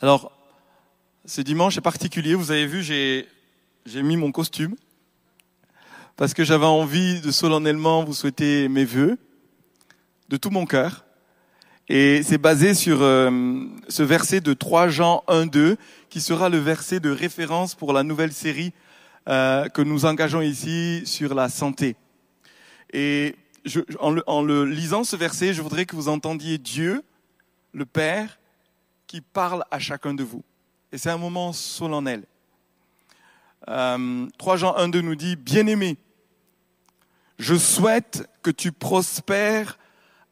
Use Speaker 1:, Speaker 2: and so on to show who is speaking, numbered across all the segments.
Speaker 1: Alors, ce dimanche est particulier. Vous avez vu, j'ai, j'ai mis mon costume parce que j'avais envie de solennellement vous souhaiter mes vœux de tout mon cœur. Et c'est basé sur euh, ce verset de 3 Jean 1, 2, qui sera le verset de référence pour la nouvelle série euh, que nous engageons ici sur la santé. Et je, en, le, en le lisant ce verset, je voudrais que vous entendiez Dieu, le Père, qui parle à chacun de vous. Et c'est un moment solennel. Euh, 3 Jean 1, 2 nous dit, Bien-aimé, je souhaite que tu prospères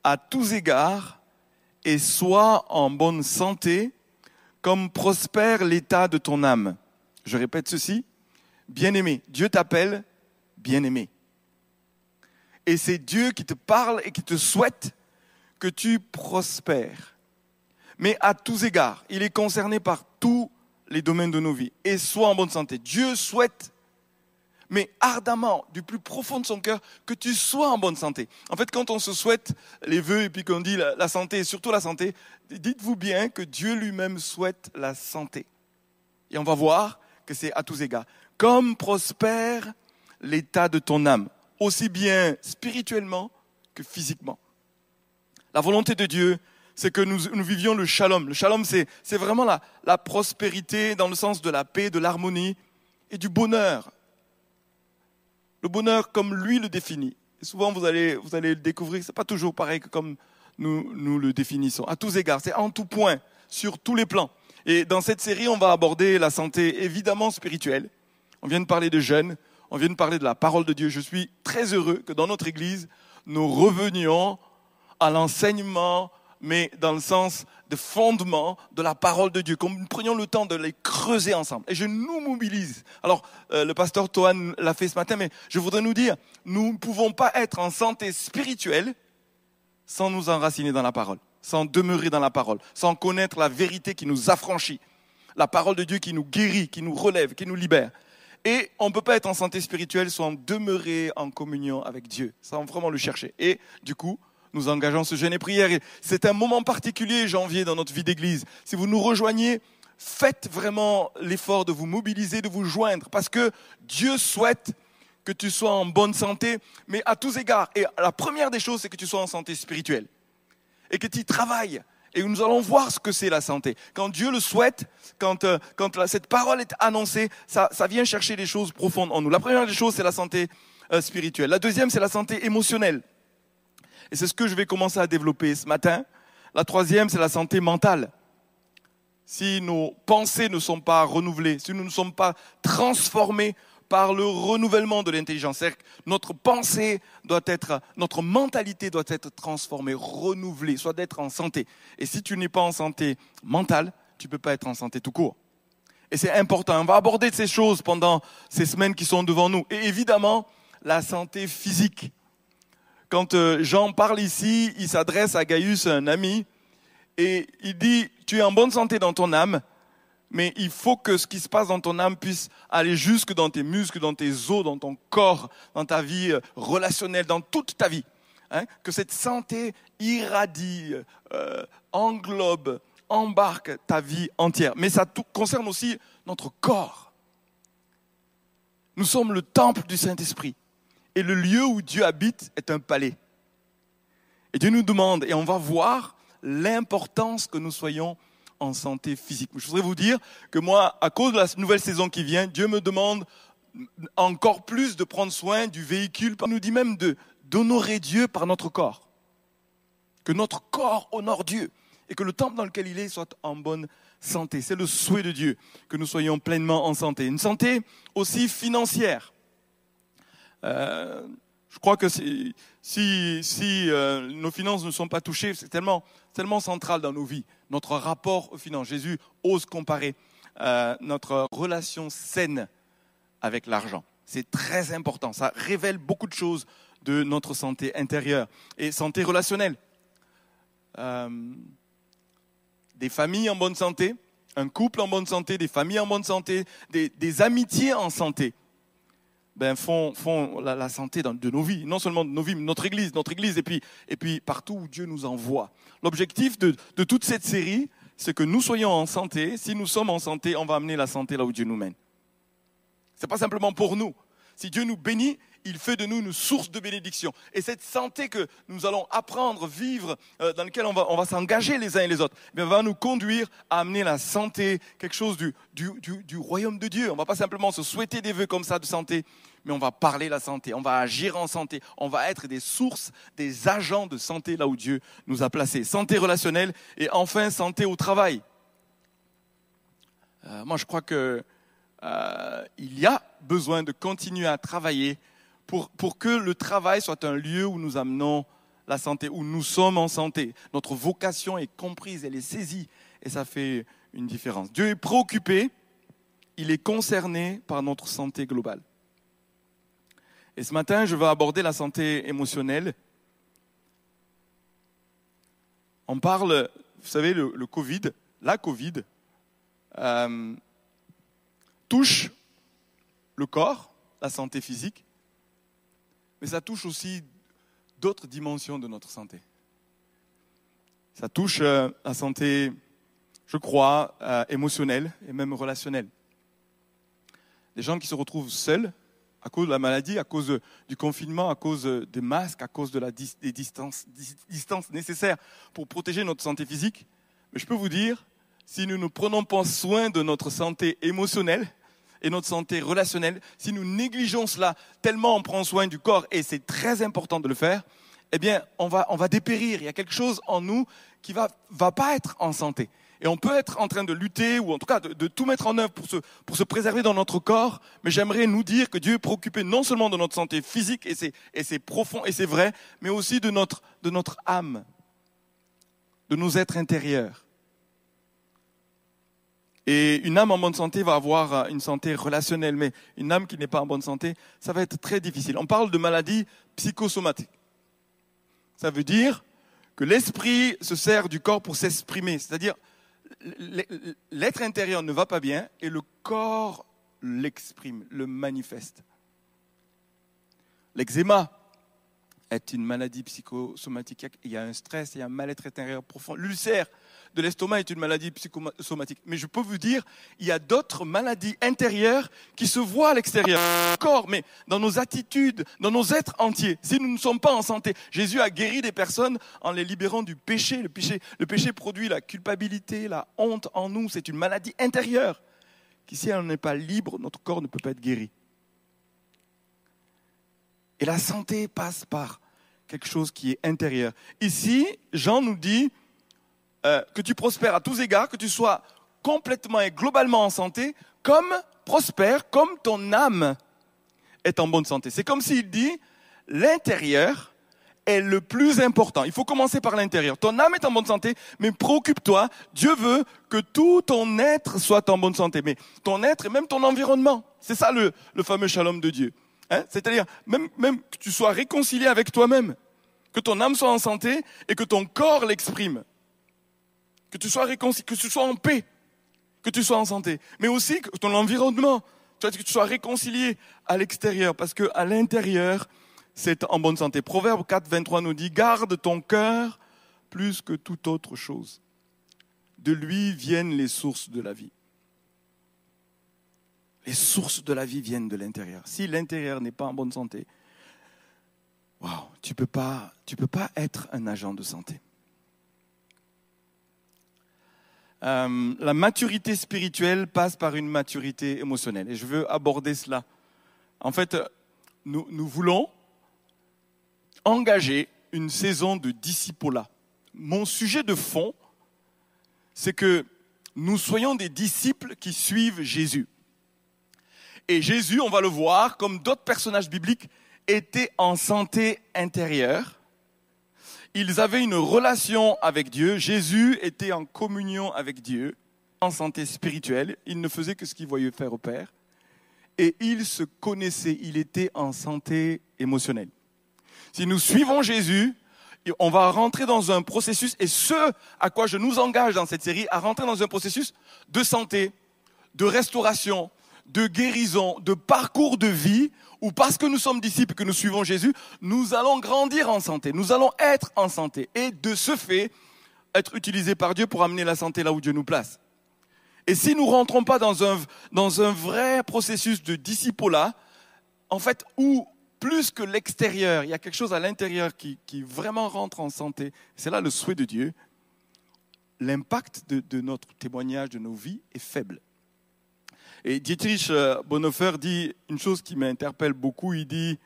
Speaker 1: à tous égards et sois en bonne santé, comme prospère l'état de ton âme. Je répète ceci, bien-aimé, Dieu t'appelle bien-aimé. Et c'est Dieu qui te parle et qui te souhaite que tu prospères. Mais à tous égards, il est concerné par tous les domaines de nos vies. Et sois en bonne santé. Dieu souhaite mais ardemment, du plus profond de son cœur, que tu sois en bonne santé. En fait, quand on se souhaite les vœux et puis qu'on dit la, santé, et surtout la santé, dites-vous bien que Dieu lui-même souhaite la santé. Et on va voir que c'est à tous égards. Comme prospère l'état de ton âme, aussi bien spirituellement que physiquement. La volonté de Dieu, c'est que nous, vivions le shalom. Le shalom, c'est, vraiment la, prospérité dans le sens de la paix, de l'harmonie et du bonheur le bonheur comme lui le définit. Souvent, vous allez, vous allez le découvrir, c'est pas toujours pareil que comme nous, nous le définissons. À tous égards, c'est en tout point, sur tous les plans. Et dans cette série, on va aborder la santé évidemment spirituelle. On vient de parler de jeûne, on vient de parler de la parole de Dieu. Je suis très heureux que dans notre Église, nous revenions à l'enseignement mais dans le sens de fondement de la parole de Dieu, que nous prenions le temps de les creuser ensemble. Et je nous mobilise. Alors, euh, le pasteur Toan l'a fait ce matin, mais je voudrais nous dire, nous ne pouvons pas être en santé spirituelle sans nous enraciner dans la parole, sans demeurer dans la parole, sans connaître la vérité qui nous affranchit, la parole de Dieu qui nous guérit, qui nous relève, qui nous libère. Et on ne peut pas être en santé spirituelle sans demeurer en communion avec Dieu, sans vraiment le chercher. Et du coup, nous engageons ce jeûne et prière. C'est un moment particulier, janvier, dans notre vie d'église. Si vous nous rejoignez, faites vraiment l'effort de vous mobiliser, de vous joindre, parce que Dieu souhaite que tu sois en bonne santé, mais à tous égards. Et la première des choses, c'est que tu sois en santé spirituelle. Et que tu travailles. Et nous allons voir ce que c'est la santé. Quand Dieu le souhaite, quand, euh, cette parole est annoncée, ça, ça vient chercher des choses profondes en nous. La première des choses, c'est la santé euh, spirituelle. La deuxième, c'est la santé émotionnelle. Et c'est ce que je vais commencer à développer ce matin. La troisième, c'est la santé mentale. Si nos pensées ne sont pas renouvelées, si nous ne sommes pas transformés par le renouvellement de l'intelligence, notre pensée doit être, notre mentalité doit être transformée, renouvelée, soit d'être en santé. Et si tu n'es pas en santé mentale, tu ne peux pas être en santé tout court. Et c'est important. On va aborder ces choses pendant ces semaines qui sont devant nous. Et évidemment, la santé physique. Quand euh, Jean parle ici, il s'adresse à Gaius, un ami, et il dit, tu es en bonne santé dans ton âme, mais il faut que ce qui se passe dans ton âme puisse aller jusque dans tes muscles, dans tes os, dans ton corps, dans ta vie euh, relationnelle, dans toute ta vie. Hein, que cette santé irradie, euh, englobe, embarque ta vie entière. Mais ça concerne aussi notre corps. Nous sommes le temple du Saint-Esprit. Et le lieu où Dieu habite est un palais. Et Dieu nous demande, et on va voir l'importance que nous soyons en santé physique. Je voudrais vous dire que moi, à cause de la nouvelle saison qui vient, Dieu me demande encore plus de prendre soin du véhicule. Il nous dit même d'honorer Dieu par notre corps. Que notre corps honore Dieu et que le temple dans lequel il est soit en bonne santé. C'est le souhait de Dieu que nous soyons pleinement en santé. Une santé aussi financière. Euh, je crois que si, euh, nos finances ne sont pas touchées, c'est tellement, central dans nos vies, notre rapport aux finances. Jésus ose comparer euh, notre relation saine avec l'argent. C'est très important. Ça révèle beaucoup de choses de notre santé intérieure et santé relationnelle. des familles en bonne santé, un couple en bonne santé, des familles en bonne santé, des amitiés en santé ben, font, la, santé de nos vies, non seulement de nos vies, mais notre Église, notre Église, et puis, partout où Dieu nous envoie. L'objectif de, de toute cette série, c'est que nous soyons en santé. Si nous sommes en santé, on va amener la santé là où Dieu nous mène. C'est pas simplement pour nous. Si Dieu nous bénit, il fait de nous une source de bénédiction. Et cette santé que nous allons apprendre, vivre, euh, dans laquelle on va, s'engager les uns et les autres, eh va nous conduire à amener la santé, quelque chose du, du, du, royaume de Dieu. On va pas simplement se souhaiter des vœux comme ça de santé, mais on va parler la santé, on va agir en santé, on va être des sources, des agents de santé là où Dieu nous a placés. Santé relationnelle et enfin santé au travail. Euh, moi, je crois que euh, il y a besoin de continuer à travailler pour, que le travail soit un lieu où nous amenons la santé, où nous sommes en santé. Notre vocation est comprise, elle est saisie, et ça fait une différence. Dieu est préoccupé, il est concerné par notre santé globale. Et ce matin, je vais aborder la santé émotionnelle. On parle, vous savez, le, le Covid, la Covid, euh, touche le corps, la santé physique, mais ça touche aussi d'autres dimensions de notre santé. Ça touche euh, la santé, je crois, euh, émotionnelle et même relationnelle. Des gens qui se retrouvent seuls à cause de la maladie, à cause du confinement, à cause des masques, à cause de la des distances, distances nécessaires pour protéger notre santé physique. Mais je peux vous dire, si nous ne prenons pas soin de notre santé émotionnelle, et notre santé relationnelle, si nous négligeons cela tellement on prend soin du corps, et c'est très important de le faire, eh bien, on va, on va dépérir. Il y a quelque chose en nous qui va, va pas être en santé. Et on peut être en train de lutter, ou en tout cas de, tout mettre en œuvre pour se, pour se préserver dans notre corps, mais j'aimerais nous dire que Dieu est préoccupé non seulement de notre santé physique, et c'est, et c'est profond, et c'est vrai, mais aussi de notre, de notre âme, de nos êtres intérieurs. Et une âme en bonne santé va avoir euh, une santé relationnelle, mais une âme qui n'est pas en bonne santé, ça va être très difficile. On parle de maladie psychosomatique. Ça veut dire que l'esprit se sert du corps pour s'exprimer, c'est-à-dire l'être intérieur ne va pas bien et le corps l'exprime, le manifeste. L'eczéma est une maladie psychosomatique. Il y a un stress, il y a un mal-être intérieur profond. L'ulcère de l'estomac est une maladie psychosomatique. Mais je peux vous dire, il y a d'autres maladies intérieures qui se voient à l'extérieur. Corps, mais dans nos attitudes, dans nos êtres entiers. Si nous ne sommes pas en santé, Jésus a guéri des personnes en les libérant du péché. Le péché, le péché produit la culpabilité, la honte en nous. C'est une maladie intérieure qui, si elle n'est pas libre, notre corps ne peut pas être guéri. Et la santé passe par quelque chose qui est intérieur. Ici, Jean nous dit, euh, que tu prospères à tous égards, que tu sois complètement et globalement en santé, comme prospère, comme ton âme est en bonne santé. C'est comme s'il dit, l'intérieur est le plus important. Il faut commencer par l'intérieur. Ton âme est en bonne santé, mais préoccupe-toi. Dieu veut que tout ton être soit en bonne santé. Mais ton être et même ton environnement. C'est ça le, le, fameux shalom de Dieu. Hein? C'est-à-dire, même, même que tu sois réconcilié avec toi-même. Que ton âme soit en santé et que ton corps l'exprime que tu sois réconcilié, que tu sois en paix, que tu sois en santé, mais aussi que ton environnement, que tu sois réconcilié à l'extérieur, parce que à l'intérieur, c'est en bonne santé. Proverbe 4, 23 nous dit, garde ton cœur plus que toute autre chose. De lui viennent les sources de la vie. Les sources de la vie viennent de l'intérieur. Si l'intérieur n'est pas en bonne santé, wow, tu tu peux pas être un agent de santé. Euh, la maturité spirituelle passe par une maturité émotionnelle. Et je veux aborder cela. En fait, nous, nous voulons engager une saison de discipola. Mon sujet de fond, c'est que nous soyons des disciples qui suivent Jésus. Et Jésus, on va le voir, comme d'autres personnages bibliques, était en santé intérieure ils avaient une relation avec Dieu. Jésus était en communion avec Dieu, en santé spirituelle. Il ne faisait que ce qu'il voyait faire au Père. Et il se connaissait, il était en santé émotionnelle. Si nous suivons Jésus, on va rentrer dans un processus, et ce à quoi je nous engage dans cette série, à rentrer dans un processus de santé, de restauration, de guérison, de parcours de vie ou parce que nous sommes disciples et que nous suivons Jésus, nous allons grandir en santé, nous allons être en santé. Et de ce fait, être utilisé par Dieu pour amener la santé là où Dieu nous place. Et si nous rentrons pas dans un, vrai processus de discipolat, en fait, où plus que l'extérieur, il y a quelque chose à l'intérieur qui, vraiment rentre en santé, c'est là le souhait de Dieu, l'impact de notre témoignage, de nos vies est faible. Et Dietrich euh, Bonhoeffer dit une chose qui m'interpelle beaucoup, il dit,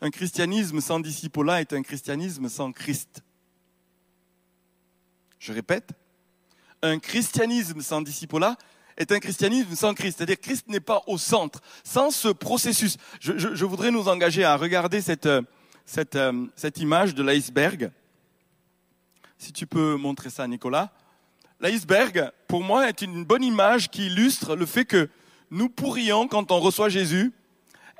Speaker 1: un christianisme sans discipolat est un christianisme sans Christ. Je répète, un christianisme sans discipolat est un christianisme sans Christ. C'est-à-dire Christ n'est pas au centre. Sans ce processus, je, je, voudrais nous engager à regarder cette, cette, cette image de l'iceberg. Si tu peux montrer ça, Nicolas. L'iceberg, pour moi, est une bonne image qui illustre le fait que nous pourrions, quand on reçoit Jésus,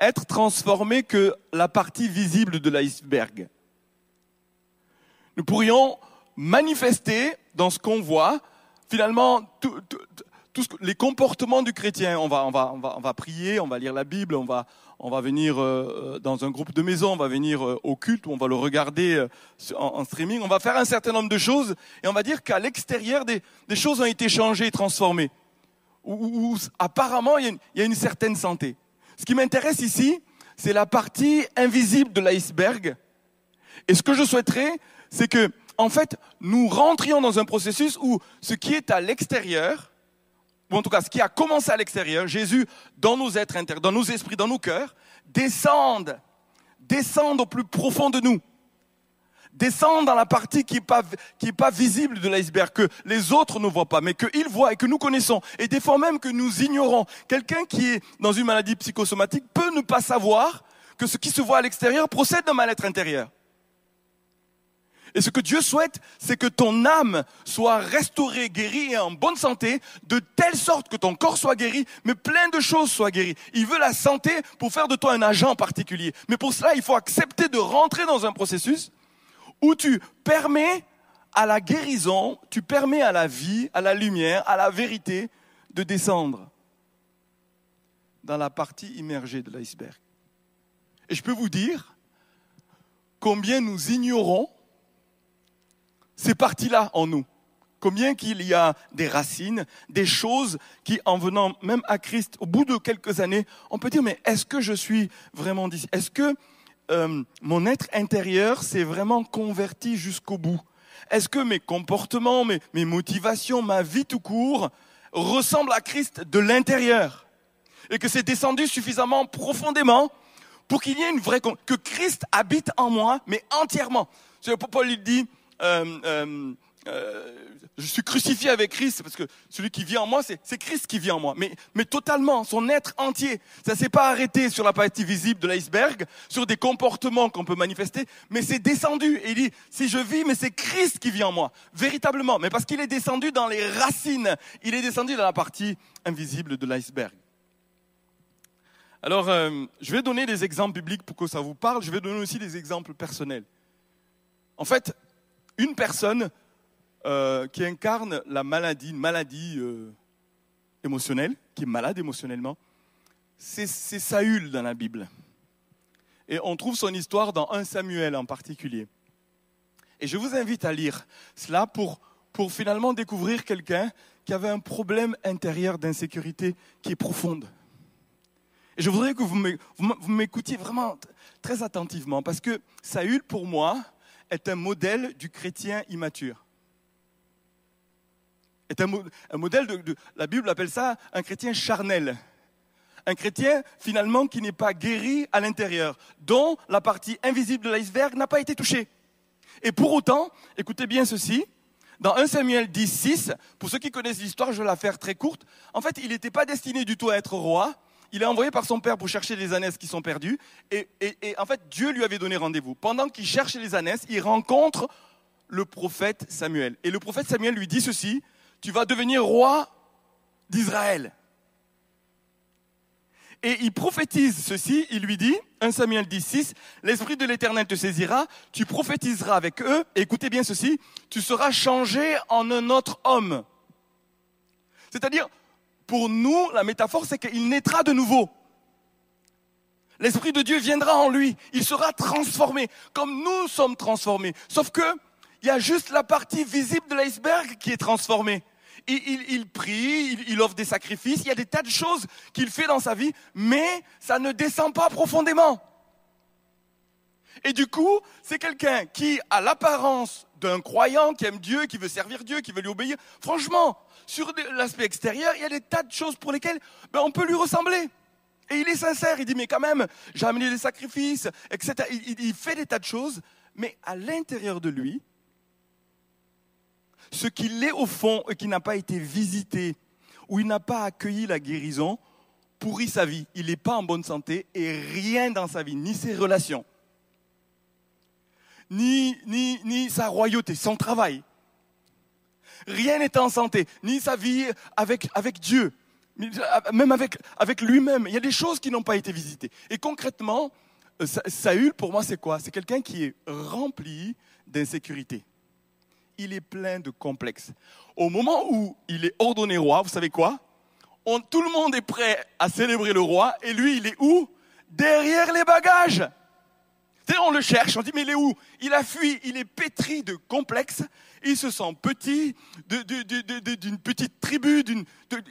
Speaker 1: être transformés que la partie visible de l'iceberg. Nous pourrions manifester dans ce qu'on voit, finalement, tout, les comportements du chrétien. On va, prier, on va lire la Bible, on va, venir euh, dans un groupe de maison, on va venir euh, au culte, on va le regarder euh, en, streaming, on va faire un certain nombre de choses et on va dire qu'à l'extérieur, des, des, choses ont été changées, transformées. Où, apparemment, il y, a une, certaine santé. Ce qui m'intéresse ici, c'est la partie invisible de l'iceberg. Et ce que je souhaiterais, c'est que, en fait, nous rentrions dans un processus où ce qui est à l'extérieur, ou en tout cas ce qui a commencé à l'extérieur, Jésus, dans nos êtres intérieurs, dans nos esprits, dans nos cœurs, descende, descende au plus profond de nous. Descende dans la partie qui n'est pas, qui est pas visible de l'iceberg, que les autres ne voient pas, mais qu'ils voient et que nous connaissons. Et des fois même que nous ignorons. Quelqu'un qui est dans une maladie psychosomatique peut ne pas savoir que ce qui se voit à l'extérieur procède d'un mal-être intérieur. Et ce que Dieu souhaite, c'est que ton âme soit restaurée, guérie et en bonne santé, de telle sorte que ton corps soit guéri, mais plein de choses soient guéries. Il veut la santé pour faire de toi un agent particulier. Mais pour cela, il faut accepter de rentrer dans un processus où tu permets à la guérison, tu permets à la vie, à la lumière, à la vérité de descendre dans la partie immergée de l'iceberg. Et je peux vous dire combien nous ignorons ces parties-là en nous. Combien qu'il y a des racines, des choses qui, en venant même à Christ, au bout de quelques années, on peut dire, mais est-ce que je suis vraiment d'ici Est-ce que euh, mon être intérieur s'est vraiment converti jusqu'au bout Est-ce que mes comportements, mes, motivations, ma vie tout court ressemblent à Christ de l'intérieur Et que c'est descendu suffisamment profondément pour qu'il y ait une vraie... que Christ habite en moi, mais entièrement. Paul il dit, euh, euh, euh, je suis crucifié avec Christ parce que celui qui vit en moi, c'est Christ qui vit en moi. Mais, totalement, son être entier. Ça s'est pas arrêté sur la partie visible de l'iceberg, sur des comportements qu'on peut manifester, mais c'est descendu. Et il dit, si je vis, mais c'est Christ qui vit en moi. Véritablement. Mais parce qu'il est descendu dans les racines. Il est descendu dans la partie invisible de l'iceberg. Alors, euh, je vais donner des exemples bibliques pour que ça vous parle. Je vais donner aussi des exemples personnels. En fait, une personne euh, qui incarne la maladie, une maladie euh, émotionnelle, qui est malade émotionnellement, c'est Saül dans la Bible. Et on trouve son histoire dans 1 Samuel en particulier. Et je vous invite à lire cela pour, pour finalement découvrir quelqu'un qui avait un problème intérieur d'insécurité qui est profonde. Et je voudrais que vous m'écoutiez vraiment très attentivement, parce que Saül, pour moi, est un modèle du chrétien immature. Est un, modèle de, la Bible appelle ça un chrétien charnel. Un chrétien finalement qui n'est pas guéri à l'intérieur, dont la partie invisible de l'iceberg n'a pas été touchée. Et pour autant, écoutez bien ceci, dans 1 Samuel 10, 6, pour ceux qui connaissent l'histoire, je vais la faire très courte. En fait, il n'était pas destiné du tout à être roi, il est envoyé par son père pour chercher les ânesses qui sont perdues. Et, et, et en fait, Dieu lui avait donné rendez-vous. Pendant qu'il cherche les ânesses, il rencontre le prophète Samuel. Et le prophète Samuel lui dit ceci, tu vas devenir roi d'Israël. Et il prophétise ceci, il lui dit, 1 Samuel 10, 6, l'Esprit de l'Éternel te saisira, tu prophétiseras avec eux, écoutez bien ceci, tu seras changé en un autre homme. C'est-à-dire, pour nous, la métaphore, c'est qu'il naîtra de nouveau. L'Esprit de Dieu viendra en lui. Il sera transformé, comme nous sommes transformés. Sauf que, il y a juste la partie visible de l'iceberg qui est transformée. Il, prie, il, offre des sacrifices, il y a des tas de choses qu'il fait dans sa vie, mais ça ne descend pas profondément. Et du coup, c'est quelqu'un qui a l'apparence d'un croyant, qui aime Dieu, qui veut servir Dieu, qui veut lui obéir. Franchement, sur l'aspect extérieur, il y a des tas de choses pour lesquelles ben, on peut lui ressembler. Et il est sincère, il dit, mais quand même, j'ai amené des sacrifices, etc. Il fait des tas de choses, mais à l'intérieur de lui, ce qu'il est au fond et qui n'a pas été visité, ou il n'a pas accueilli la guérison, pourrit sa vie. Il n'est pas en bonne santé et rien dans sa vie, ni ses relations, ni, sa royauté, son travail. Rien n'est en santé, ni sa vie avec, avec Dieu, même avec, avec lui-même. Il y a des choses qui n'ont pas été visitées. Et concrètement, euh, Saül, pour moi, c'est quoi? C'est quelqu'un qui est rempli d'insécurité. Il est plein de complexes. Au moment où il est ordonné roi, vous savez quoi? Tout le monde est prêt à célébrer le roi, et lui, il est où? Derrière les bagages. On le cherche, on dit mais il est où? Il a fui, il est pétri de complexes, il se sent petit, d'une petite tribu, d'une,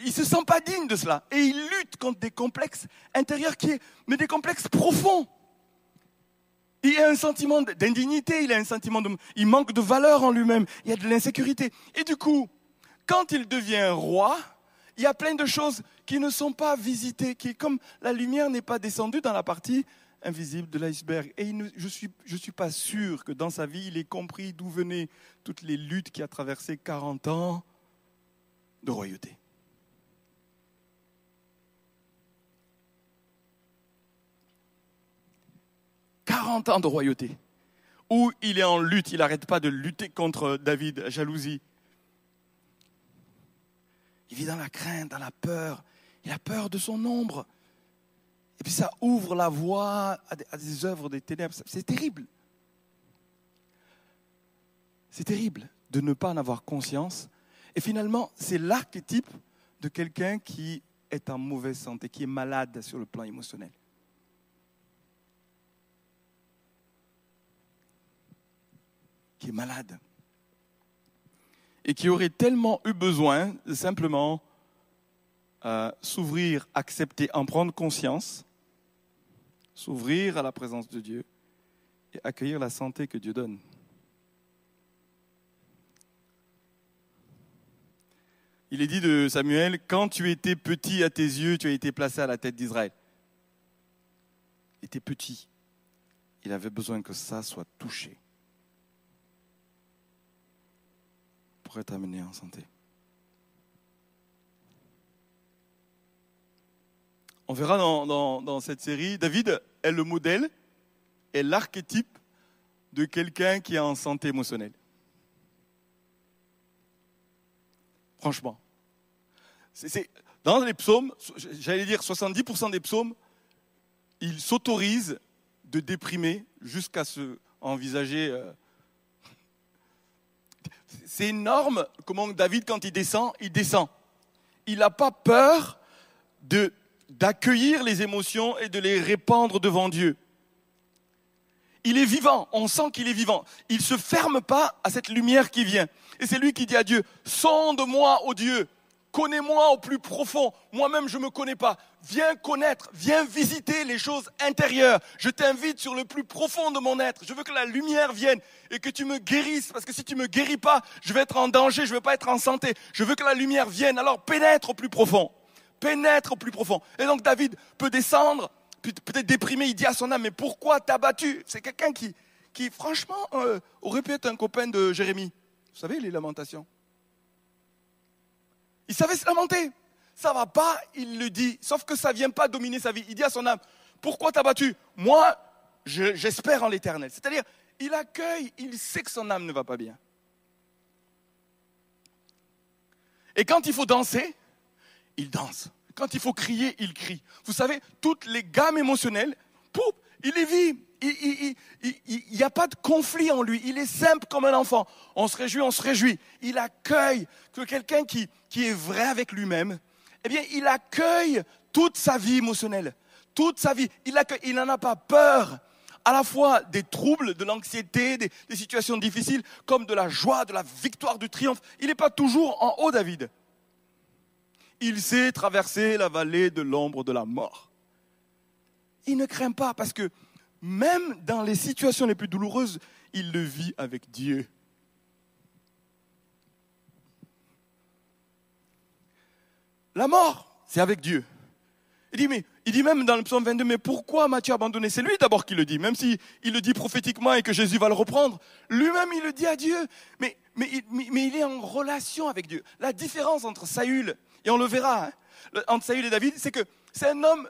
Speaker 1: il se sent pas digne de cela. Et il lutte contre des complexes intérieurs qui mais des complexes profonds. Il a un sentiment d'indignité, il a un sentiment de, il manque de valeur en lui-même, il y a de l'insécurité. Et du coup, quand il devient roi, il y a plein de choses qui ne sont pas visitées, qui comme la lumière n'est pas descendue dans la partie invisible de l'iceberg. Et je ne suis, pas sûr que dans sa vie, il ait compris d'où venaient toutes les luttes qui a traversé 40 ans de royauté. « 40 ans de royauté, où il est en lutte, il n'arrête pas de lutter contre David, jalousie. Il vit dans la crainte, dans la peur, il a peur de son ombre. Et puis ça ouvre la voie à des, œuvres des ténèbres. C'est terrible. C'est terrible de ne pas en avoir conscience. Et finalement, c'est l'archétype de quelqu'un qui est en mauvaise santé, qui est malade sur le plan émotionnel. Qui est malade. Et qui aurait tellement eu besoin de simplement euh, s'ouvrir, accepter, en prendre conscience, s'ouvrir à la présence de Dieu et accueillir la santé que Dieu donne. Il est dit de Samuel, quand tu étais petit à tes yeux, tu as été placé à la tête d'Israël. Il était petit. Il avait besoin que ça soit touché pour être amené en santé. On verra dans, cette série, David est le modèle, est l'archétype de quelqu'un qui est en santé émotionnelle. Franchement. Dans les psaumes, j'allais dire 70% des psaumes, il s'autorise de déprimer jusqu'à se envisager. C'est énorme comment David, quand il descend, il descend. Il n'a pas peur d'accueillir les émotions et de les répandre devant Dieu. Il est vivant, on sent qu'il est vivant. Il ne se ferme pas à cette lumière qui vient. Et c'est lui qui dit à Dieu, sonde-moi, ô Dieu, connais-moi au plus profond. Moi-même, je ne me connais pas. Viens connaître, viens visiter les choses intérieures. Je t'invite sur le plus profond de mon être. Je veux que la lumière vienne et que tu me guérisses. Parce que si tu ne me guéris pas, je vais être en danger, je ne vais pas être en santé. Je veux que la lumière vienne. Alors pénètre au plus profond pénètre au plus profond. Et donc David peut descendre, peut-être déprimé, il dit à son âme, mais pourquoi t'as battu? C'est quelqu'un qui, franchement, euh, aurait pu être un copain de Jérémie. Vous savez, les lamentations. Il savait se lamenter. Ça va pas, il le dit. Sauf que ça vient pas dominer sa vie. Il dit à son âme, pourquoi t'as battu? Moi, j'espère en l'éternel. C'est-à-dire, il accueille, il sait que son âme ne va pas bien. Et quand il faut danser, il danse. Quand il faut crier, il crie. Vous savez, toutes les gammes émotionnelles, pouf, il est vit. Il n'y a pas de conflit en lui. Il est simple comme un enfant. On se réjouit, on se réjouit. Il accueille que quelqu'un qui, qui est vrai avec lui-même, eh bien, il accueille toute sa vie émotionnelle. Toute sa vie. Il, il n'en a pas peur. à la fois des troubles, de l'anxiété, des, des situations difficiles, comme de la joie, de la victoire, du triomphe. Il n'est pas toujours en haut, David. Il sait traverser la vallée de l'ombre de la mort. Il ne craint pas parce que même dans les situations les plus douloureuses, il le vit avec Dieu. La mort, c'est avec Dieu. Il dit, même dans le psaume 22, mais pourquoi m'as-tu abandonné? C'est lui d'abord qui le dit, même s'il il le dit prophétiquement et que Jésus va le reprendre. Lui-même, il le dit à Dieu. Mais, il est en relation avec Dieu. La différence entre Saül, et on le verra, hein, entre Saül et David, c'est que c'est un homme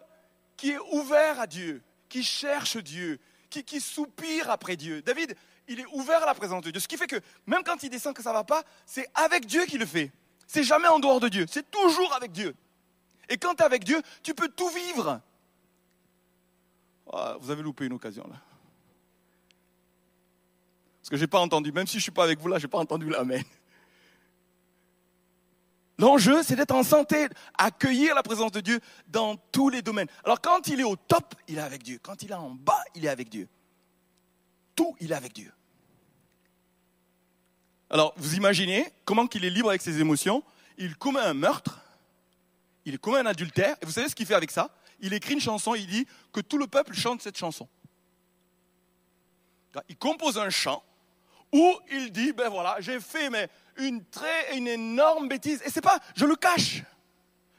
Speaker 1: qui est ouvert à Dieu, qui cherche Dieu, qui, qui soupire après Dieu. David, il est ouvert à la présence de Dieu. Ce qui fait que même quand il descend que ça ne va pas, c'est avec Dieu qu'il le fait. C'est jamais en dehors de Dieu, c'est toujours avec Dieu. Et quand tu es avec Dieu, tu peux tout vivre. Ah, vous avez loupé une occasion là. Parce que je n'ai pas entendu, même si je ne suis pas avec vous là, je n'ai pas entendu l'amen. L'enjeu, c'est d'être en santé, accueillir la présence de Dieu dans tous les domaines. Alors quand il est au top, il est avec Dieu. Quand il est en bas, il est avec Dieu. Tout, il est avec Dieu. Alors, vous imaginez comment qu'il est libre avec ses émotions. Il commet un meurtre, il commet un adultère, et vous savez ce qu'il fait avec ça? Il écrit une chanson, il dit que tout le peuple chante cette chanson. Il compose un chant où il dit, ben voilà, j'ai fait mais une très, une énorme bêtise, et c'est pas, je le cache.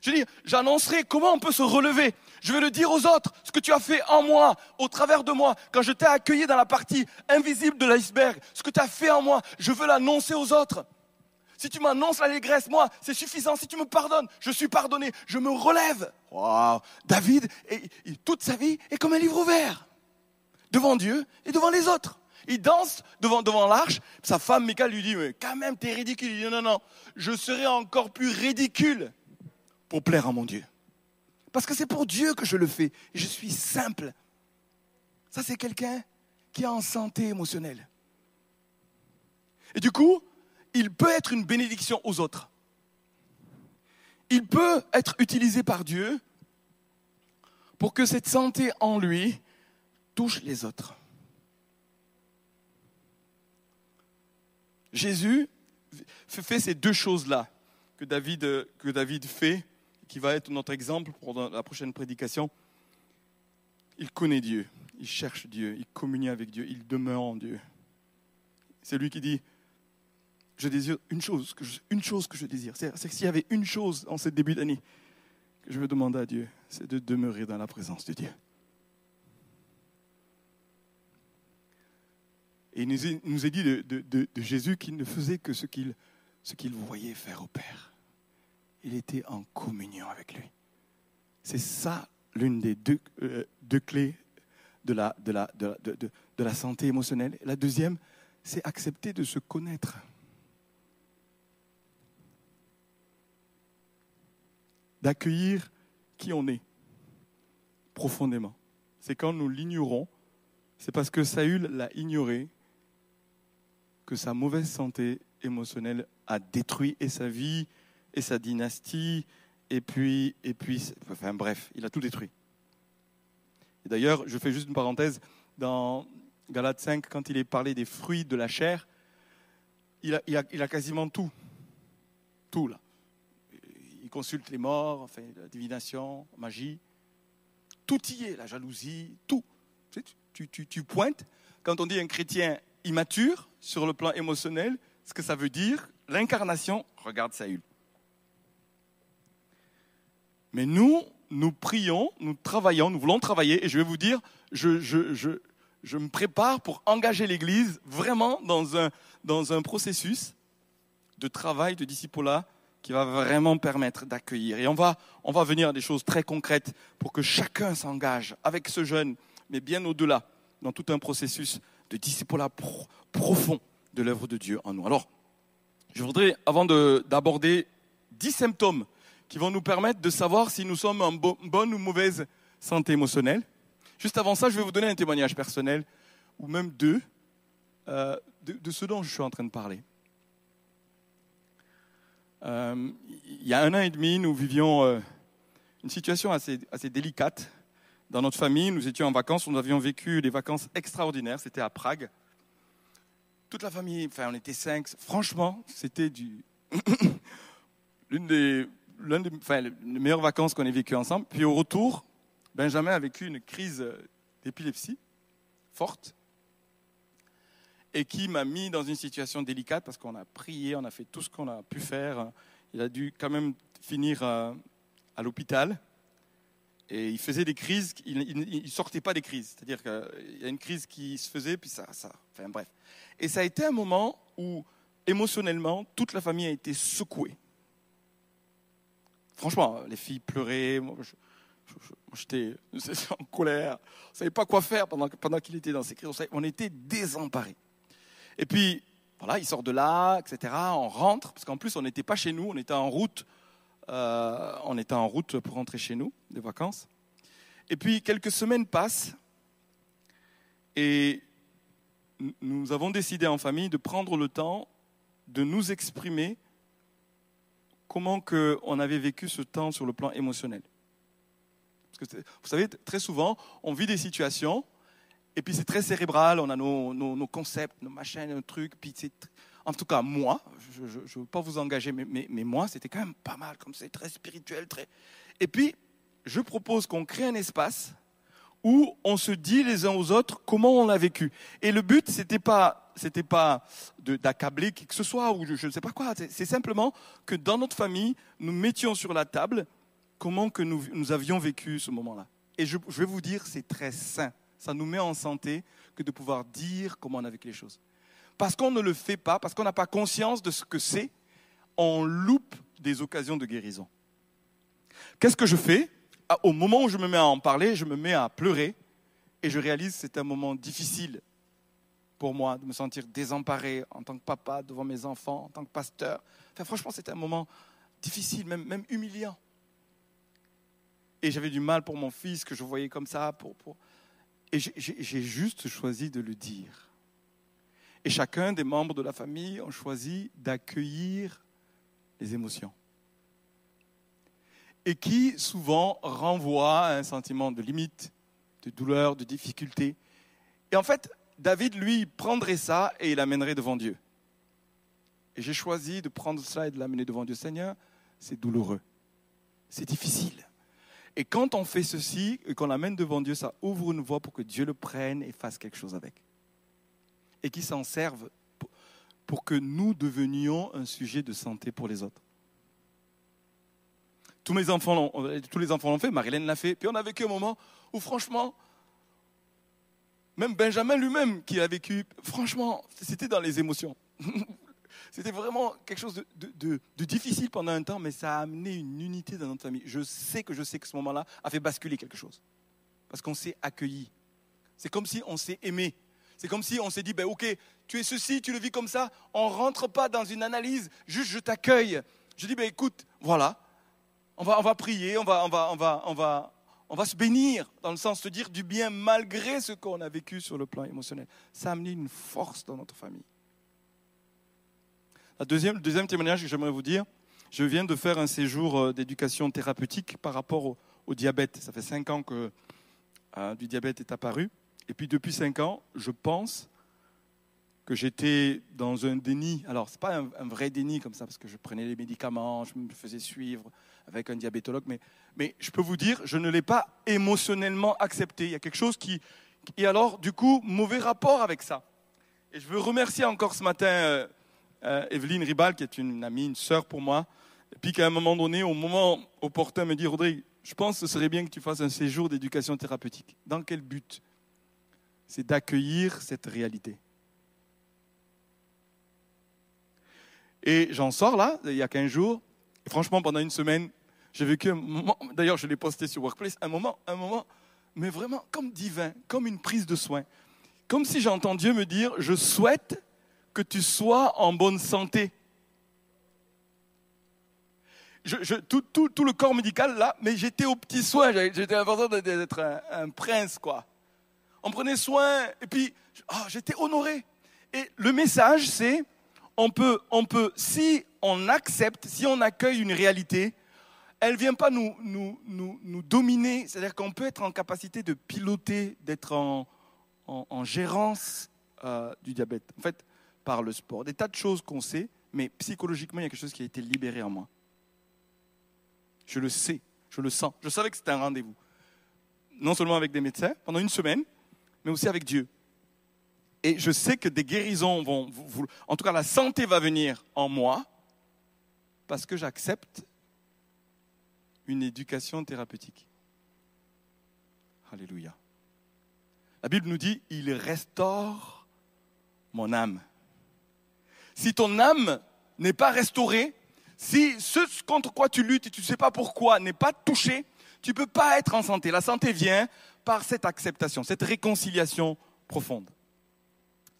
Speaker 1: Je dis, j'annoncerai comment on peut se relever. Je vais le dire aux autres, ce que tu as fait en moi, au travers de moi, quand je t'ai accueilli dans la partie invisible de l'iceberg, ce que tu as fait en moi, je veux l'annoncer aux autres. Si tu m'annonces l'allégresse, moi, c'est suffisant. Si tu me pardonnes, je suis pardonné. Je me relève. Wow. David, toute sa vie est comme un livre ouvert. Devant Dieu et devant les autres. Il danse devant, l'arche. Sa femme, Michael, lui dit, mais quand même, t'es ridicule. Il dit, non, non, je serai encore plus ridicule pour plaire à mon Dieu. Parce que c'est pour Dieu que je le fais. Je suis simple. Ça, c'est quelqu'un qui est en santé émotionnelle. Et du coup, il peut être une bénédiction aux autres. Il peut être utilisé par Dieu pour que cette santé en lui touche les autres. Jésus fait ces deux choses-là que David, que David fait qui va être notre exemple pour la prochaine prédication, il connaît Dieu, il cherche Dieu, il communie avec Dieu, il demeure en Dieu. C'est lui qui dit, je désire une chose, une chose que je désire. C'est que s'il y avait une chose en ce début d'année que je veux demander à Dieu, c'est de demeurer dans la présence de Dieu. Et il nous est, dit de, Jésus qu'il ne faisait que ce qu'il qu'il voyait faire au Père il était en communion avec lui. C'est ça l'une des deux, clés de la santé émotionnelle. La deuxième, c'est accepter de se connaître. D'accueillir qui on est profondément. C'est quand nous l'ignorons, c'est parce que Saül l'a ignoré que sa mauvaise santé émotionnelle a détruit et sa vie et sa dynastie, et puis, et puis, enfin bref, il a tout détruit. Et d'ailleurs, je fais juste une parenthèse, dans Galates 5, quand il est parlé des fruits de la chair, il a, quasiment tout. Tout, là. Il consulte les morts, enfin, la divination, magie. Tout y est, la jalousie, tout. Tu, tu pointes. Quand on dit un chrétien immature sur le plan émotionnel, ce que ça veut dire, l'incarnation, regarde Saül. Mais nous, nous prions, nous travaillons, nous voulons travailler, et je vais vous dire, je, je, je, je me prépare pour engager l'Église vraiment dans un, dans un processus de travail, de discipolat, qui va vraiment permettre d'accueillir. Et on va, on va venir à des choses très concrètes pour que chacun s'engage avec ce jeune, mais bien au-delà, dans tout un processus de discipolat profond de l'œuvre de Dieu en nous. Alors, je voudrais, avant d'aborder dix symptômes qui vont nous permettre de savoir si nous sommes en bonne ou mauvaise santé émotionnelle. Juste avant ça, je vais vous donner un témoignage personnel, ou même deux, euh, de, ce dont je suis en train de parler. Euh, il y a un an et demi, nous vivions euh, une situation assez, assez délicate dans notre famille, nous étions en vacances, nous avions vécu des vacances extraordinaires, c'était à Prague. Toute la famille, enfin on était cinq, franchement, c'était du... l'une des, l'une des, les meilleures vacances qu'on ait vécues ensemble. Puis au retour, Benjamin a vécu une crise d'épilepsie forte et qui m'a mis dans une situation délicate parce qu'on a prié, on a fait tout ce qu'on a pu faire. Il a dû quand même finir à, à l'hôpital. Et il faisait des crises, il ne sortait pas des crises. C'est-à-dire qu'il y a une crise qui se faisait, puis ça, ça. Enfin bref. Et ça a été un moment où, émotionnellement, toute la famille a été secouée. Franchement, les filles pleuraient. Moi, j'étais en colère. On ne savait pas quoi faire pendant, pendant qu'il était dans ces crises. On était désemparés. Et puis, voilà, il sort de là, etc. On rentre, parce qu'en plus, on n'était pas chez nous, on était en route euh, on était en route pour rentrer chez nous, des vacances. Et puis quelques semaines passent et nous avons décidé en famille de prendre le temps de nous exprimer comment que on avait vécu ce temps sur le plan émotionnel. Vous savez, très souvent, on vit des situations et puis c'est très cérébral, on a nos, concepts, nos machins, nos trucs, puis c'est en tout cas moi, je ne veux pas vous engager, mais, mais, moi, c'était quand même pas mal, comme c'est très spirituel. Très... Et puis, je propose qu'on crée un espace où on se dit les uns aux autres comment on a vécu. Et le but, c'était pas, c'était pas d'accabler qui que ce soit ou je ne sais pas quoi. C'est simplement que dans notre famille, nous mettions sur la table comment que nous, nous avions vécu ce moment-là. Et je, je vais vous dire, c'est très sain. Ça nous met en santé que de pouvoir dire comment on a vécu les choses parce qu'on ne le fait pas, parce qu'on n'a pas conscience de ce que c'est, on loupe des occasions de guérison. Qu'est-ce que je fais? Au moment où je me mets à en parler, je me mets à pleurer et je réalise que c'est un moment difficile pour moi de me sentir désemparé en tant que papa devant mes enfants, en tant que pasteur. Enfin, franchement, c'était un moment difficile, même, même humiliant. Et j'avais du mal pour mon fils que je voyais comme ça. Pour, pour... Et j'ai juste choisi de le dire. Et chacun des membres de la famille ont choisi d'accueillir les émotions. Et qui souvent renvoie à un sentiment de limite, de douleur, de difficulté. Et en fait, David, lui, prendrait ça et il l'amènerait devant Dieu. Et j'ai choisi de prendre cela et de l'amener devant Dieu. Seigneur, c'est douloureux. C'est difficile. Et quand on fait ceci et qu'on l'amène devant Dieu, ça ouvre une voie pour que Dieu le prenne et fasse quelque chose avec et qui s'en servent pour que nous devenions un sujet de santé pour les autres. Tous, mes enfants tous les enfants l'ont fait, Marilène l'a fait, puis on a vécu un moment où franchement, même Benjamin lui-même qui a vécu, franchement, c'était dans les émotions. C'était vraiment quelque chose de, de, difficile pendant un temps, mais ça a amené une unité dans notre famille. Je sais que je sais que ce moment-là a fait basculer quelque chose. Parce qu'on s'est accueilli. C'est comme si on s'est aimé. C'est comme si on s'est dit, ben, ok, tu es ceci, tu le vis comme ça. On ne rentre pas dans une analyse, juste je t'accueille. Je dis, ben, écoute, voilà, on va, on va prier, on va, on, va, on, va, on, va, on va se bénir, dans le sens de dire du bien malgré ce qu'on a vécu sur le plan émotionnel. Ça a amené une force dans notre famille. La deuxième, le deuxième témoignage que j'aimerais vous dire, je viens de faire un séjour euh, d'éducation thérapeutique par rapport au, diabète. Ça fait cinq ans que euh, du diabète est apparu. Et puis depuis cinq ans, je pense que j'étais dans un déni. Alors, ce n'est pas un, vrai déni comme ça, parce que je prenais les médicaments, je me faisais suivre avec un diabétologue, mais, je peux vous dire, je ne l'ai pas émotionnellement accepté. Il y a quelque chose qui... Et alors, du coup, mauvais rapport avec ça. Et je veux remercier encore ce matin euh, euh, Evelyne Ribal, qui est une amie, une sœur pour moi, et puis qu'à un moment donné, au moment opportun, me dit, Rodrigue, je pense que ce serait bien que tu fasses un séjour d'éducation thérapeutique. Dans quel but? C'est d'accueillir cette réalité. Et j'en sors là, il y a 15 jours, franchement, pendant une semaine, j'ai vécu un moment, d'ailleurs je l'ai posté sur Workplace, un moment, un moment, mais vraiment comme divin, comme une prise de soin. Comme si j'entends Dieu me dire, je souhaite que tu sois en bonne santé. Tout, le corps médical là, mais j'étais au petit soin, j'étais l'impression d'être un, un prince, quoi on prenait soin, et puis ah, j'étais honoré. Et le message, c'est, on peut, on peut, si on accepte, si on accueille une réalité, elle ne vient pas nous, nous, nous, nous dominer, c'est-à-dire qu'on peut être en capacité de piloter, d'être en, en, gérance euh, du diabète, en fait, par le sport. Des tas de choses qu'on sait, mais psychologiquement, il y a quelque chose qui a été libéré en moi. Je le sais, je le sens. Je savais que c'était un rendez-vous. Non seulement avec des médecins pendant une semaine, mais aussi avec Dieu. Et je sais que des guérisons vont, en tout cas la santé va venir en moi parce que j'accepte une éducation thérapeutique. Alléluia. La Bible nous dit, il restaure mon âme. Si ton âme n'est pas restaurée, si ce contre quoi tu luttes et tu ne sais pas pourquoi n'est pas touché, tu ne peux pas être en santé. La santé vient par cette acceptation, cette réconciliation profonde.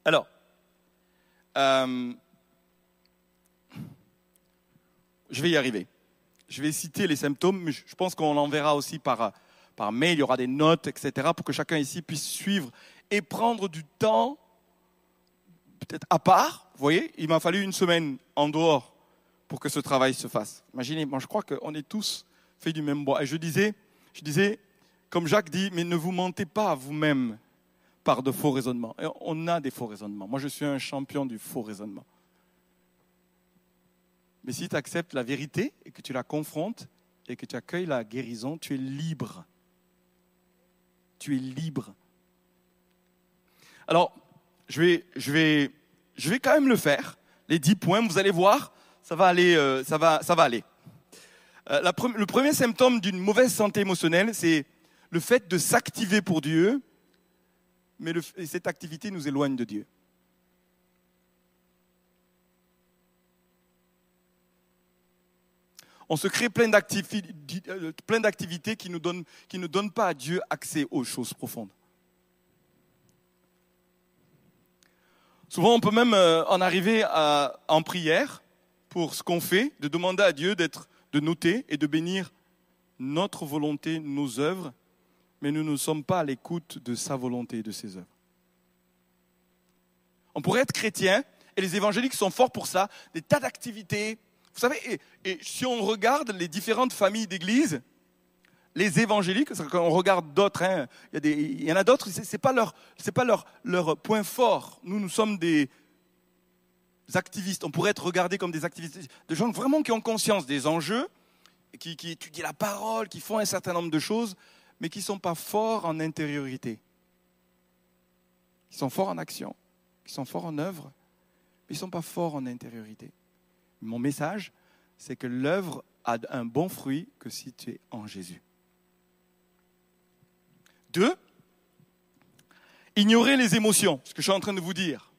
Speaker 1: Alors, euh, je vais y arriver. Je vais citer les symptômes, mais je pense qu'on l'enverra aussi par, par mail, il y aura des notes, etc., pour que chacun ici puisse suivre et prendre du temps, peut-être à part. Vous voyez, il m'a fallu une semaine en dehors pour que ce travail se fasse. Imaginez, moi je crois qu'on est tous faits du même bois. Et je disais, je disais, comme Jacques dit, mais ne vous mentez pas à vous-même par de faux raisonnements. On a des faux raisonnements. Moi je suis un champion du faux raisonnement. Mais si tu acceptes la vérité et que tu la confrontes et que tu accueilles la guérison, tu es libre. Tu es libre. Alors, je vais, je vais, je vais quand même le faire. Les dix points, vous allez voir, ça va aller, euh, ça va, ça va aller. Euh, le premier symptôme d'une mauvaise santé émotionnelle, c'est le fait de s'activer pour Dieu, mais cette activité nous éloigne de Dieu. On se crée plein euh, d'activités qui, ne donnent pas à Dieu accès aux choses profondes. Souvent, on peut même en arriver en prière pour ce qu'on fait, de demander à Dieu d'être, de noter et de bénir notre volonté, nos œuvres, mais nous ne sommes pas à l'écoute de sa volonté et de ses œuvres. On pourrait être chrétien, et les évangéliques sont forts pour ça, des tas d'activités. Vous savez, et, si on regarde les différentes familles d'église, les évangéliques, quand on regarde d'autres, hein, il, y en a d'autres, ce n'est pas, leur, pas leur, leur point fort. Nous, nous sommes des, activistes, on pourrait être regardés comme des activistes, des gens vraiment qui ont conscience des enjeux, qui, qui étudient la parole, qui font un certain nombre de choses, mais qui ne sont pas forts en intériorité. Ils sont forts en action, ils sont forts en œuvre, mais ils ne sont pas forts en intériorité. Mon message, c'est que l'œuvre a un bon fruit que si tu es en Jésus. Deux, ignorer les émotions, ce que je suis en train de vous dire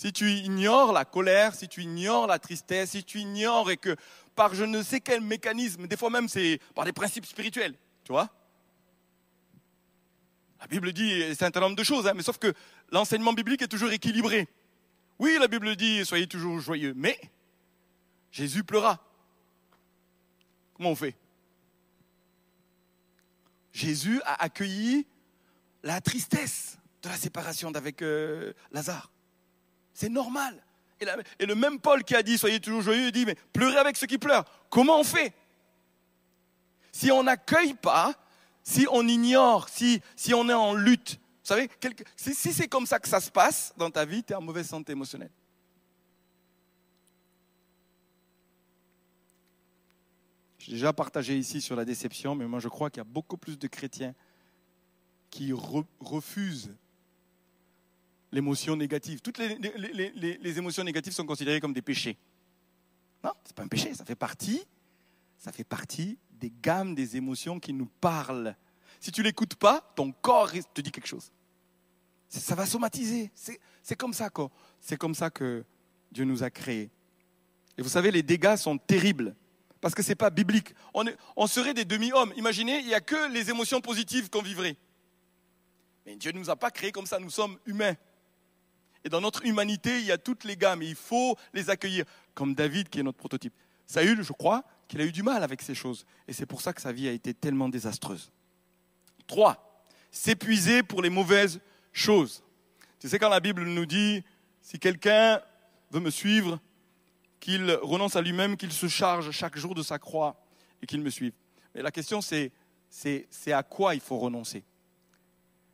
Speaker 1: si tu ignores la colère, si tu ignores la tristesse, si tu ignores et que par je ne sais quel mécanisme, des fois même c'est par des principes spirituels, tu vois La Bible dit un certain nombre de choses, hein, mais sauf que l'enseignement biblique est toujours équilibré. Oui, la Bible dit soyez toujours joyeux, mais Jésus pleura. Comment on fait? Jésus a accueilli la tristesse de la séparation d'avec euh, Lazare. C'est normal. Et, le même Paul qui a dit soyez toujours joyeux, il dit mais pleurez avec ceux qui pleurent. Comment on fait? Si on n'accueille pas, si on ignore, si, si on est en lutte, savez, si, si c'est comme ça que ça se passe dans ta vie, tu es en mauvaise santé émotionnelle. J'ai déjà partagé ici sur la déception, mais moi je crois qu'il y a beaucoup plus de chrétiens qui refusent l'émotion négative. Toutes les, émotions négatives sont considérées comme des péchés. Non, ce n'est pas un péché, ça fait partie, ça fait partie des gammes des émotions qui nous parlent. Si tu l'écoutes pas, ton corps te dit quelque chose. Ça va somatiser. C'est comme ça quoi. C'est comme ça que Dieu nous a créés. Et vous savez, les dégâts sont terribles parce que ce n'est pas biblique. On, serait des demi-hommes. Imaginez, il n'y a que les émotions positives qu'on vivrait. Mais Dieu ne nous a pas créés comme ça, nous sommes humains. Et dans notre humanité, il y a toutes les gammes il faut les accueillir, comme David qui est notre prototype. Saül, je crois qu'il a eu du mal avec ces choses. Et c'est pour ça que sa vie a été tellement désastreuse. Trois, s'épuiser pour les mauvaises choses. Tu sais, quand la Bible nous dit, si quelqu'un veut me suivre, qu'il renonce à lui-même, qu'il se charge chaque jour de sa croix et qu'il me suive. Mais la question, c'est, c'est, à quoi il faut renoncer?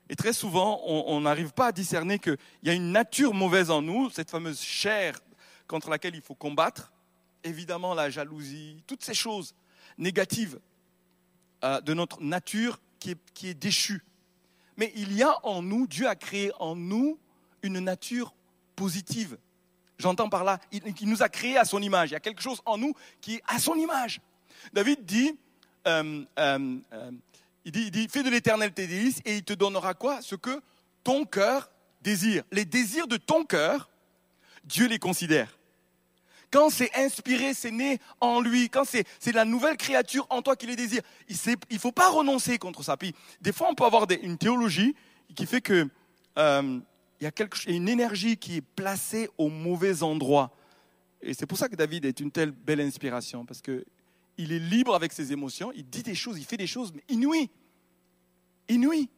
Speaker 1: Et très souvent, on n'arrive pas à discerner qu'il y a une nature mauvaise en nous, cette fameuse chair contre laquelle il faut combattre. Évidemment, la jalousie, toutes ces choses négatives euh, de notre nature qui est, qui est déchue. Mais il y a en nous, Dieu a créé en nous une nature positive. J'entends par là, il, nous a créé à son image. Il y a quelque chose en nous qui est à son image. David dit, euh, euh, euh, dit, fais de l'éternel tes délices et il te donnera quoi? Ce que ton cœur désire. Les désirs de ton cœur, Dieu les considère. Quand c'est inspiré, c'est né en lui, quand c'est, la nouvelle créature en toi qui les désire, il ne faut pas renoncer contre ça. Puis, des fois, on peut avoir une théologie qui fait que il y a quelque, une énergie qui est placée au mauvais endroit. Et c'est pour ça que David est une telle belle inspiration, parce qu'il est libre avec ses émotions, il dit des choses, il fait des choses inouïes. Inouïes.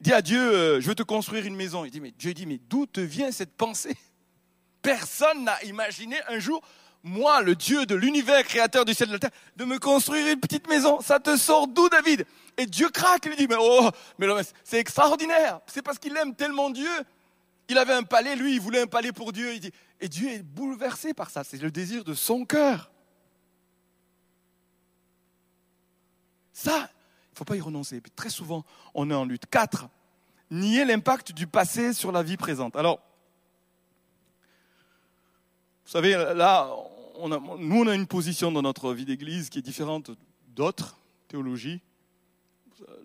Speaker 1: Il dit à Dieu, euh, je veux te construire une maison. Il dit, mais Dieu dit, mais d'où te vient cette pensée? Personne n'a imaginé un jour, moi, le Dieu de l'univers, créateur du ciel et de la terre, de me construire une petite maison. Ça te sort d'où, David? Et Dieu craque, il lui dit, mais oh, mais c'est extraordinaire. C'est parce qu'il aime tellement Dieu. Il avait un palais, lui, il voulait un palais pour Dieu. Il et Dieu est bouleversé par ça. C'est le désir de son cœur. Ça, il ne faut pas y renoncer. très souvent, on est en lutte. Quatre, nier l'impact du passé sur la vie présente. Alors, vous savez, là, nous, on a une position dans notre vie d'église qui est différente d'autres théologies.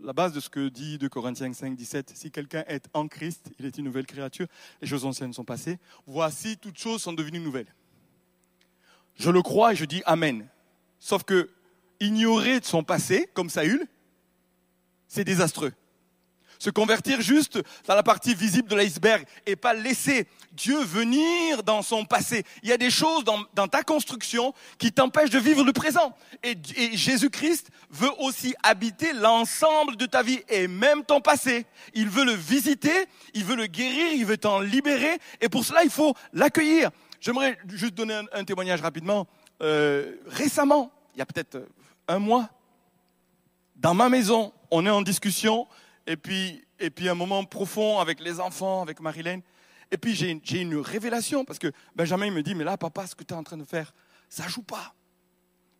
Speaker 1: La base de ce que dit 2 Corinthiens 5, 17, si quelqu'un est en Christ, il est une nouvelle créature, les choses anciennes sont passées, voici toutes choses sont devenues nouvelles. Je le crois et je dis Amen. Sauf que ignorer son passé, comme Saül, c'est désastreux se convertir juste dans la partie visible de l'iceberg et pas laisser Dieu venir dans son passé. Il y a des choses dans, ta construction qui t'empêchent de vivre le présent. Et, Jésus-Christ veut aussi habiter l'ensemble de ta vie et même ton passé. Il veut le visiter, il veut le guérir, il veut t'en libérer. Et pour cela, il faut l'accueillir. J'aimerais juste donner un, témoignage rapidement. Euh, récemment, il y a peut-être un mois, dans ma maison, on est en discussion et puis, et puis un moment profond avec les enfants, avec Marilène. Et puis j'ai une révélation parce que Benjamin me dit, mais là, papa, ce que tu es en train de faire, ça joue pas.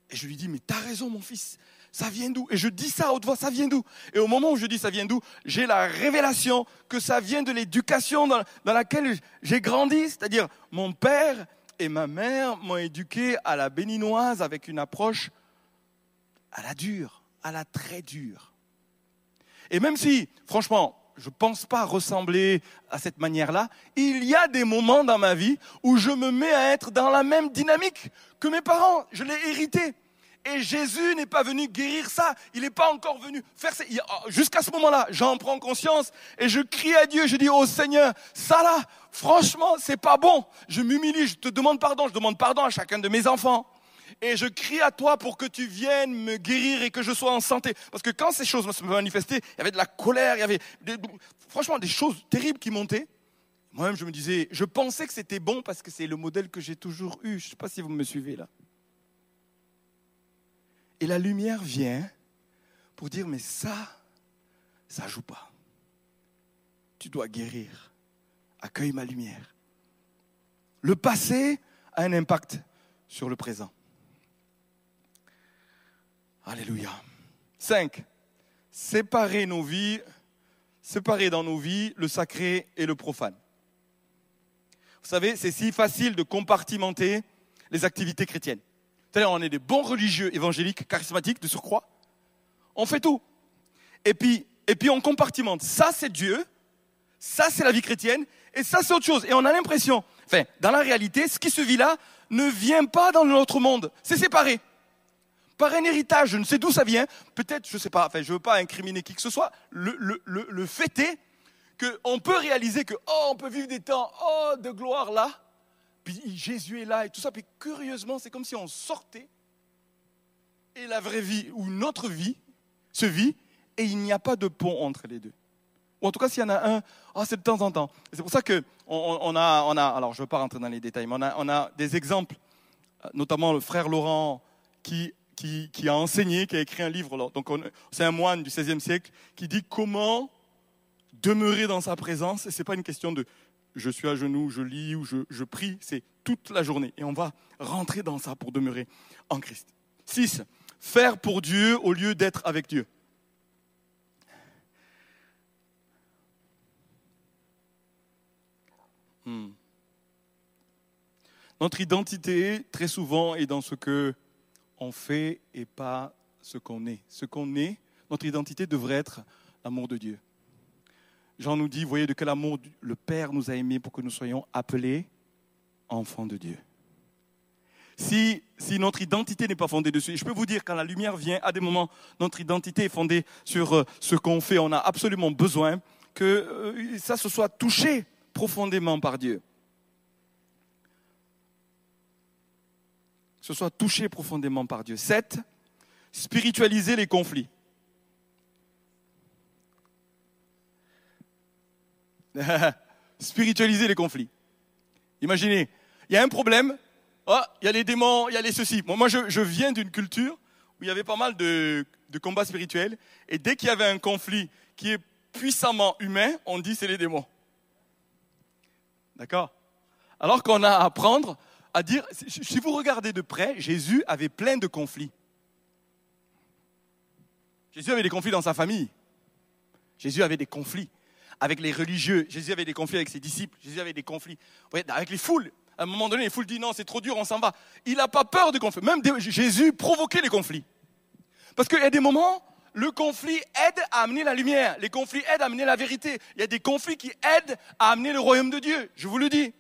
Speaker 1: Et je lui dis, mais tu as raison, mon fils, ça vient d'où? Et je dis ça à haute voix, ça vient d'où? Et au moment où je dis ça vient d'où, j'ai la révélation que ça vient de l'éducation dans laquelle j'ai grandi. C'est-à-dire, mon père et ma mère m'ont éduqué à la béninoise avec une approche à la dure, à la très dure. Et même si, franchement, je ne pense pas ressembler à cette manière-là, il y a des moments dans ma vie où je me mets à être dans la même dynamique que mes parents. Je l'ai hérité. Et Jésus n'est pas venu guérir ça. Il n'est pas encore venu faire ça. Oh, jusqu'à ce moment-là, j'en prends conscience et je crie à Dieu. Je dis, oh Seigneur, ça là, franchement, c'est pas bon. Je m'humilie, je te demande pardon. Je demande pardon à chacun de mes enfants et je crie à toi pour que tu viennes me guérir et que je sois en santé. Parce que quand ces choses se manifestaient, il y avait de la colère, il y avait franchement des choses terribles qui montaient. Moi-même, je me disais, je pensais que c'était bon parce que c'est le modèle que j'ai toujours eu. Je ne sais pas si vous me suivez là. Et la lumière vient pour dire, mais ça, ça joue pas. Tu dois guérir. Accueille ma lumière. Le passé a un impact sur le présent. Alléluia. 5. Séparer nos vies, séparer dans nos vies le sacré et le profane. Vous savez, c'est si facile de compartimenter les activités chrétiennes. C'est-à-dire, on est des bons religieux évangéliques, charismatiques, de surcroît. On fait tout. Et puis, on compartimente. Ça, c'est Dieu. Ça, c'est la vie chrétienne. Et ça, c'est autre chose. Et on a l'impression, enfin, dans la réalité, ce qui se vit là ne vient pas dans notre monde. C'est séparé par un héritage, je ne sais d'où ça vient, peut-être, je ne sais pas, enfin, je ne veux pas incriminer qui que ce soit, le, le, le, le fait est qu'on peut réaliser que, oh, on peut vivre des temps, oh, de gloire là, puis Jésus est là et tout ça, puis curieusement, c'est comme si on sortait et la vraie vie ou notre vie se vit et il n'y a pas de pont entre les deux. Ou en tout cas, s'il y en a un, oh, c'est de temps en temps. C'est pour ça que on, a, on a, alors je ne veux pas rentrer dans les détails, mais on a, on a des exemples, euh, notamment le frère Laurent qui, qui, a enseigné, qui a écrit un livre. Donc c'est un moine du XVIe siècle qui dit comment demeurer dans sa présence. Et c'est pas une question de je suis à genoux, je lis ou je, je prie, c'est toute la journée. Et on va rentrer dans ça pour demeurer en Christ. 6. Faire pour Dieu au lieu d'être avec Dieu. Hmm. Notre identité, très souvent, est dans ce que on fait et pas ce qu'on est. Ce qu'on est, notre identité devrait être l'amour de Dieu. Jean nous dit, voyez de quel amour le Père nous a aimés pour que nous soyons appelés enfants de Dieu. Si, si notre identité n'est pas fondée dessus, je peux vous dire, quand la lumière vient, à des moments, notre identité est fondée sur euh, ce qu'on fait. On a absolument besoin que euh, ça se soit touché profondément par Dieu. Ce soit touché profondément par Dieu. 7. Spiritualiser les conflits. Spiritualiser les conflits. Imaginez, il y a un problème, oh, il y a les démons, il y a les ceci. moi, je, viens d'une culture où il y avait pas mal de, de combats spirituels, et dès qu'il y avait un conflit qui est puissamment humain, on dit c'est les démons. D'accord? Alors qu'on a à apprendre à dire, si vous regardez de près, Jésus avait plein de conflits. Jésus avait des conflits dans sa famille. Jésus avait des conflits avec les religieux. Jésus avait des conflits avec ses disciples. Jésus avait des conflits avec les foules. À un moment donné, les foules disent non, c'est trop dur, on s'en va. Il n'a pas peur des conflits. Même Jésus provoquait les conflits. Parce qu'il y a des moments, le conflit aide à amener la lumière. Les conflits aident à amener la vérité. Il y a des conflits qui aident à amener le royaume de Dieu. Je vous le dis.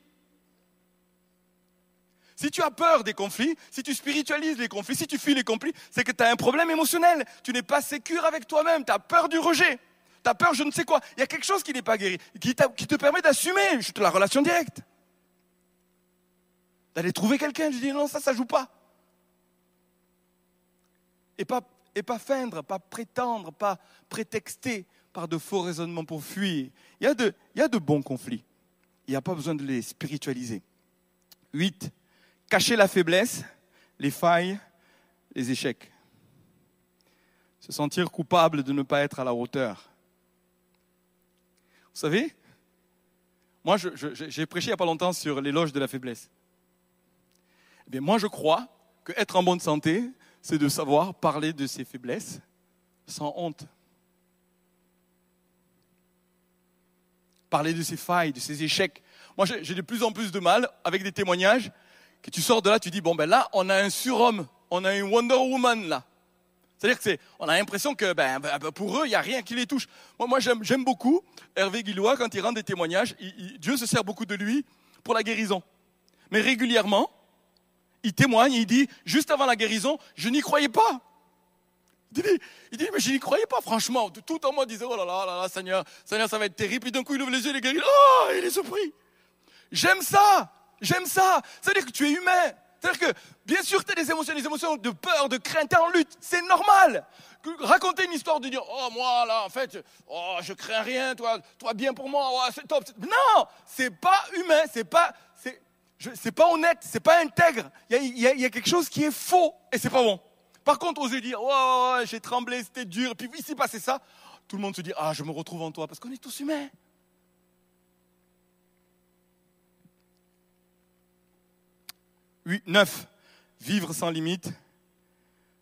Speaker 1: Si tu as peur des conflits, si tu spiritualises les conflits, si tu fuis les conflits, c'est que tu as un problème émotionnel. Tu n'es pas sécure avec toi-même. Tu as peur du rejet. Tu as peur je ne sais quoi. Il y a quelque chose qui n'est pas guéri, qui, te permet d'assumer la relation directe. D'aller trouver quelqu'un, je dis non, ça, ça joue pas. Et pas pas feindre, pas prétendre, pas prétexter par de faux raisonnements pour fuir. Il y a de, il y a de bons conflits. Il n'y a pas besoin de les spiritualiser. 8. Cacher la faiblesse, les failles, les échecs. Se sentir coupable de ne pas être à la hauteur. Vous savez, moi j'ai prêché il n'y a pas longtemps sur l'éloge de la faiblesse. Eh moi je crois que être en bonne santé, c'est de savoir parler de ses faiblesses sans honte. Parler de ses failles, de ses échecs. Moi, j'ai de plus en plus de mal avec des témoignages que tu sors de là, tu dis, bon, ben là, on a un surhomme, on a une Wonder Woman là. C'est-à-dire que c'est, on a l'impression que ben, ben, ben pour eux, il n'y a rien qui les touche. Moi, moi j'aime, beaucoup Hervé Guillois quand il rend des témoignages. Dieu se sert beaucoup de lui pour la guérison. Mais régulièrement, il témoigne, il dit, juste avant la guérison, je n'y croyais pas. Il dit, il dit, mais je n'y croyais pas, franchement. Tout en moi disait, oh là là, là, là, Seigneur, Seigneur, ça va être terrible. Puis d'un coup, il ouvre les yeux, il est. Oh, il est surpris. J'aime ça. J'aime ça. C'est-à-dire que tu es humain. C'est-à-dire que, bien sûr, tu as des émotions, des émotions de peur, de crainte, tu en lutte. C'est normal. Raconter une histoire de dire, oh, moi, là, en fait, oh, je crains rien, toi, toi, bien pour moi, oh, c'est top. Non, c'est pas humain, c'est pas, c'est pas honnête, c'est pas intègre. Il y, a, quelque chose qui est faux et c'est pas bon. Par contre, oser dire, oh, j'ai tremblé, c'était dur, puis ici passé ça, tout le monde se dit, ah, je me retrouve en toi, parce qu'on est tous humains. Oui, neuf, vivre sans limite,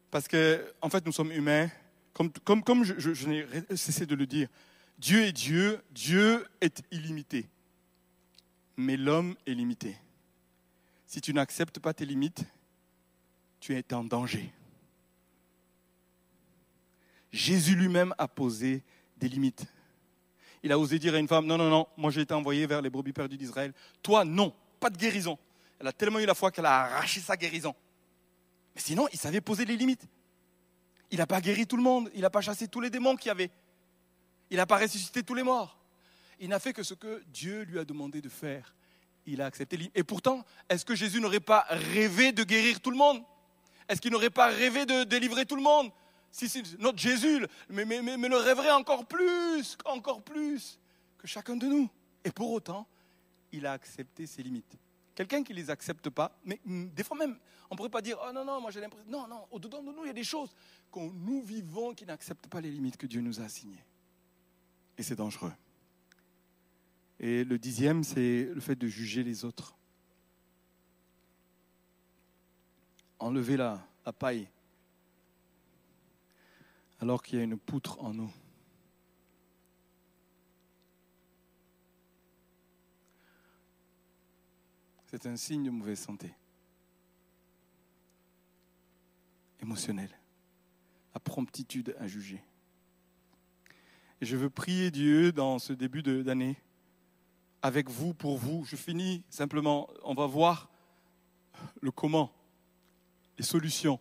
Speaker 1: parce que, en fait, nous sommes humains, comme, comme, comme je, je n'ai cessé de le dire. Dieu est Dieu, Dieu est illimité, mais l'homme est limité. Si tu n'acceptes pas tes limites, tu es en danger. Jésus lui-même a posé des limites. Il a osé dire à une femme, non, non, non, moi j'ai été envoyé vers les brebis perdues d'Israël. Toi, non, pas de guérison. Elle a tellement eu la foi qu'elle a arraché sa guérison. Mais sinon, il savait poser les limites. Il n'a pas guéri tout le monde, il n'a pas chassé tous les démons qu'il y avait. Il n'a pas ressuscité tous les morts. Il n'a fait que ce que Dieu lui a demandé de faire il a accepté. Et pourtant, est-ce que Jésus n'aurait pas rêvé de guérir tout le monde? Est-ce qu'il n'aurait pas rêvé de délivrer tout le monde? Si, si, notre Jésus, mais, mais, mais, mais le rêverait encore plus, encore plus que chacun de nous. Et pour autant, il a accepté ses limites. Quelqu'un qui ne les accepte pas, mais mm, des fois même, on ne pourrait pas dire, oh non, non, moi j'ai l'impression, non, non, au-dedans de nous, il y a des choses que nous vivons qui n'acceptent pas les limites que Dieu nous a assignées. Et c'est dangereux. Et le dixième, c'est le fait de juger les autres. Enlever la, la paille alors qu'il y a une poutre en nous. C'est un signe de mauvaise santé émotionnelle, la promptitude à juger. Et je veux prier Dieu dans ce début d'année, avec vous, pour vous. Je finis simplement, on va voir le comment, les solutions,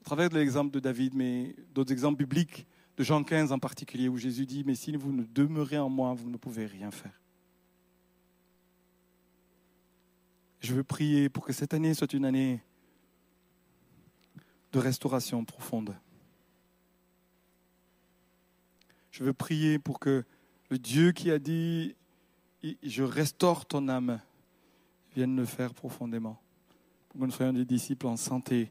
Speaker 1: à travers l'exemple de David, mais d'autres exemples bibliques, de Jean 15 en particulier, où Jésus dit, mais si vous ne demeurez en moi, vous ne pouvez rien faire. Je veux prier pour que cette année soit une année de restauration profonde. Je veux prier pour que le Dieu qui a dit Je restaure ton âme vienne le faire profondément. Pour que nous soyons des disciples en santé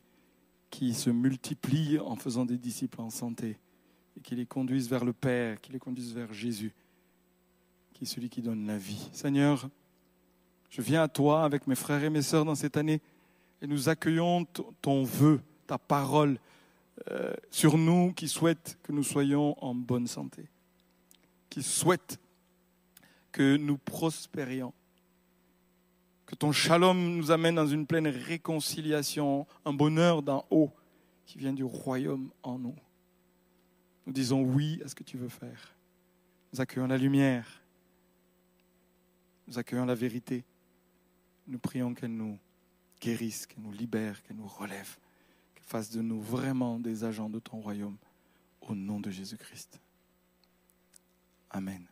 Speaker 1: qui se multiplient en faisant des disciples en santé et qui les conduisent vers le Père, qui les conduisent vers Jésus, qui est celui qui donne la vie. Seigneur, je viens à toi avec mes frères et mes sœurs dans cette année et nous accueillons ton vœu, ta parole euh, sur nous qui souhaite que nous soyons en bonne santé, qui souhaite que nous prospérions, que ton shalom nous amène dans une pleine réconciliation, un bonheur d'en haut qui vient du royaume en nous. Nous disons oui à ce que tu veux faire. Nous accueillons la lumière. Nous accueillons la vérité nous prions qu'elle nous guérisse, qu'elle nous libère, qu'elle nous relève, qu'elle fasse de nous vraiment des agents de ton royaume, au nom de Jésus-Christ. Amen.